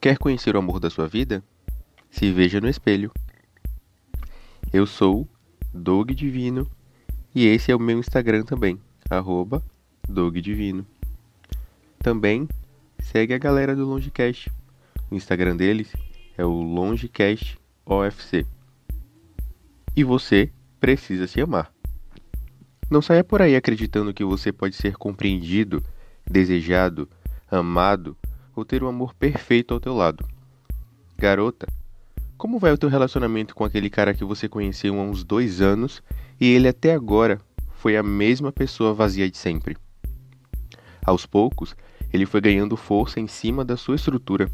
Quer conhecer o amor da sua vida? Se veja no espelho. Eu sou Dog Divino e esse é o meu Instagram também, arroba Dog Divino. Também segue a galera do Longecast. O Instagram deles é o Longecast OFC. E você precisa se amar. Não saia por aí acreditando que você pode ser compreendido, desejado, amado ou ter o amor perfeito ao teu lado. Garota, como vai o teu relacionamento com aquele cara que você conheceu há uns dois anos e ele até agora foi a mesma pessoa vazia de sempre? Aos poucos, ele foi ganhando força em cima da sua estrutura.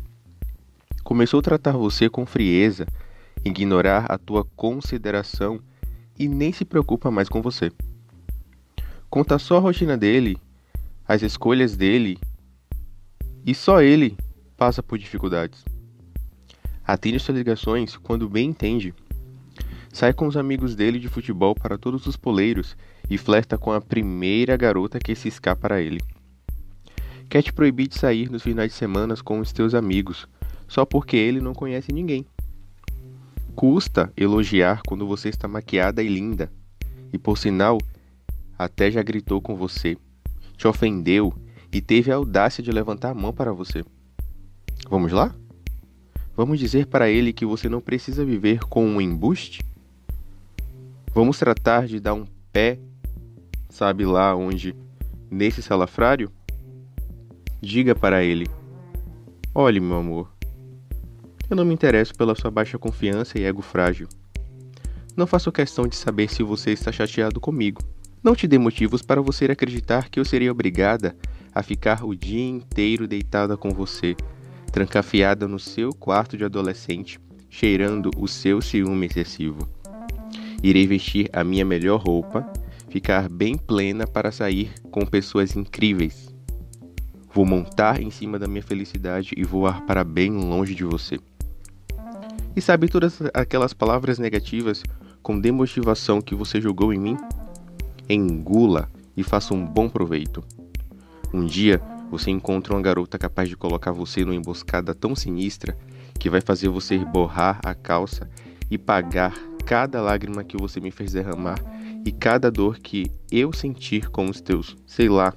Começou a tratar você com frieza, ignorar a tua consideração e nem se preocupa mais com você. Conta só a rotina dele, as escolhas dele e só ele passa por dificuldades. Atende suas ligações quando bem entende. Sai com os amigos dele de futebol para todos os poleiros e flerta com a primeira garota que se escapa a ele. Quer te proibir de sair nos finais de semana com os teus amigos, só porque ele não conhece ninguém. Custa elogiar quando você está maquiada e linda, e por sinal, até já gritou com você, te ofendeu e teve a audácia de levantar a mão para você. Vamos lá? Vamos dizer para ele que você não precisa viver com um embuste? Vamos tratar de dar um pé, sabe lá onde, nesse salafrário? Diga para ele: Olhe, meu amor, eu não me interesso pela sua baixa confiança e ego frágil. Não faço questão de saber se você está chateado comigo. Não te dê motivos para você acreditar que eu seria obrigada a ficar o dia inteiro deitada com você, trancafiada no seu quarto de adolescente, cheirando o seu ciúme excessivo. Irei vestir a minha melhor roupa, ficar bem plena para sair com pessoas incríveis. Vou montar em cima da minha felicidade e voar para bem longe de você. E sabe todas aquelas palavras negativas com demotivação que você jogou em mim? Engula e faça um bom proveito. Um dia você encontra uma garota capaz de colocar você numa emboscada tão sinistra que vai fazer você borrar a calça e pagar cada lágrima que você me fez derramar e cada dor que eu sentir com os teus, sei lá,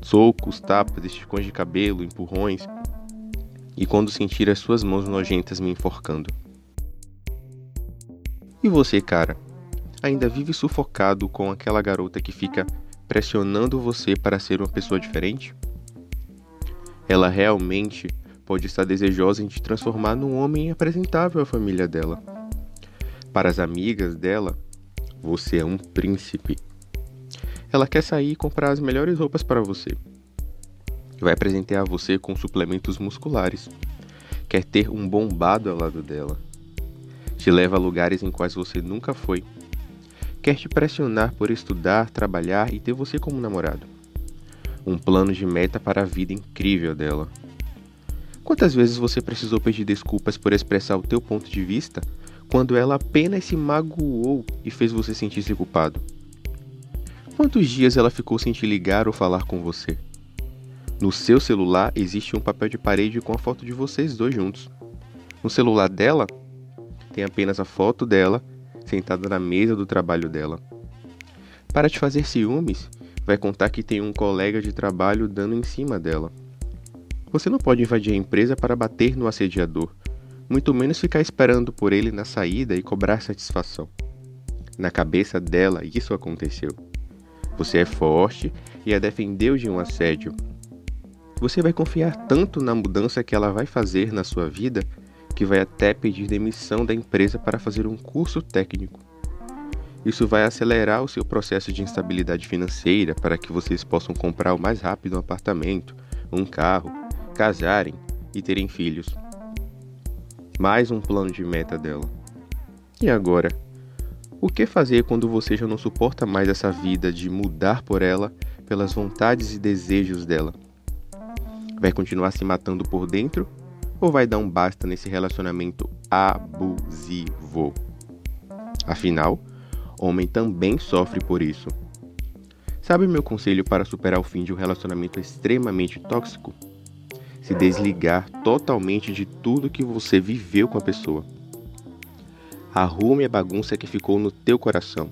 socos, tapas, esticões de cabelo, empurrões, e quando sentir as suas mãos nojentas me enforcando. E você, cara, ainda vive sufocado com aquela garota que fica pressionando você para ser uma pessoa diferente? Ela realmente pode estar desejosa em te transformar num homem apresentável à família dela. Para as amigas dela, você é um príncipe. Ela quer sair e comprar as melhores roupas para você. Vai presentear você com suplementos musculares. Quer ter um bombado ao lado dela. Te leva a lugares em quais você nunca foi quer te pressionar por estudar, trabalhar e ter você como namorado. Um plano de meta para a vida incrível dela. Quantas vezes você precisou pedir desculpas por expressar o teu ponto de vista quando ela apenas se magoou e fez você sentir-se culpado? Quantos dias ela ficou sem te ligar ou falar com você? No seu celular existe um papel de parede com a foto de vocês dois juntos. No celular dela tem apenas a foto dela sentada na mesa do trabalho dela. Para te fazer ciúmes, vai contar que tem um colega de trabalho dando em cima dela. Você não pode invadir a empresa para bater no assediador, muito menos ficar esperando por ele na saída e cobrar satisfação. Na cabeça dela, isso aconteceu. Você é forte e a defendeu de um assédio. Você vai confiar tanto na mudança que ela vai fazer na sua vida que vai até pedir demissão da empresa para fazer um curso técnico. Isso vai acelerar o seu processo de instabilidade financeira para que vocês possam comprar o mais rápido um apartamento, um carro, casarem e terem filhos. Mais um plano de meta dela. E agora? O que fazer quando você já não suporta mais essa vida de mudar por ela pelas vontades e desejos dela? Vai continuar se matando por dentro ou vai dar um basta nesse relacionamento abusivo? Afinal, homem também sofre por isso. Sabe meu conselho para superar o fim de um relacionamento extremamente tóxico? se desligar totalmente de tudo que você viveu com a pessoa. Arrume a bagunça que ficou no teu coração.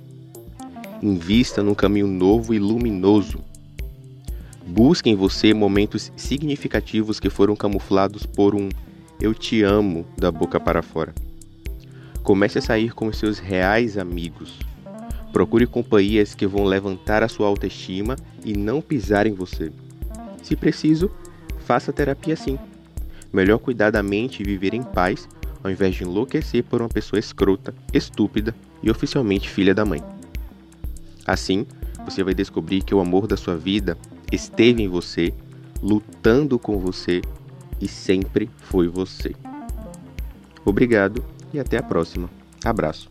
Invista num caminho novo e luminoso. Busque em você momentos significativos que foram camuflados por um eu te amo da boca para fora. Comece a sair com seus reais amigos. Procure companhias que vão levantar a sua autoestima e não pisar em você. Se preciso, faça terapia sim. Melhor cuidar da mente e viver em paz, ao invés de enlouquecer por uma pessoa escrota, estúpida e oficialmente filha da mãe. Assim, você vai descobrir que o amor da sua vida esteve em você, lutando com você e sempre foi você. Obrigado e até a próxima. Abraço.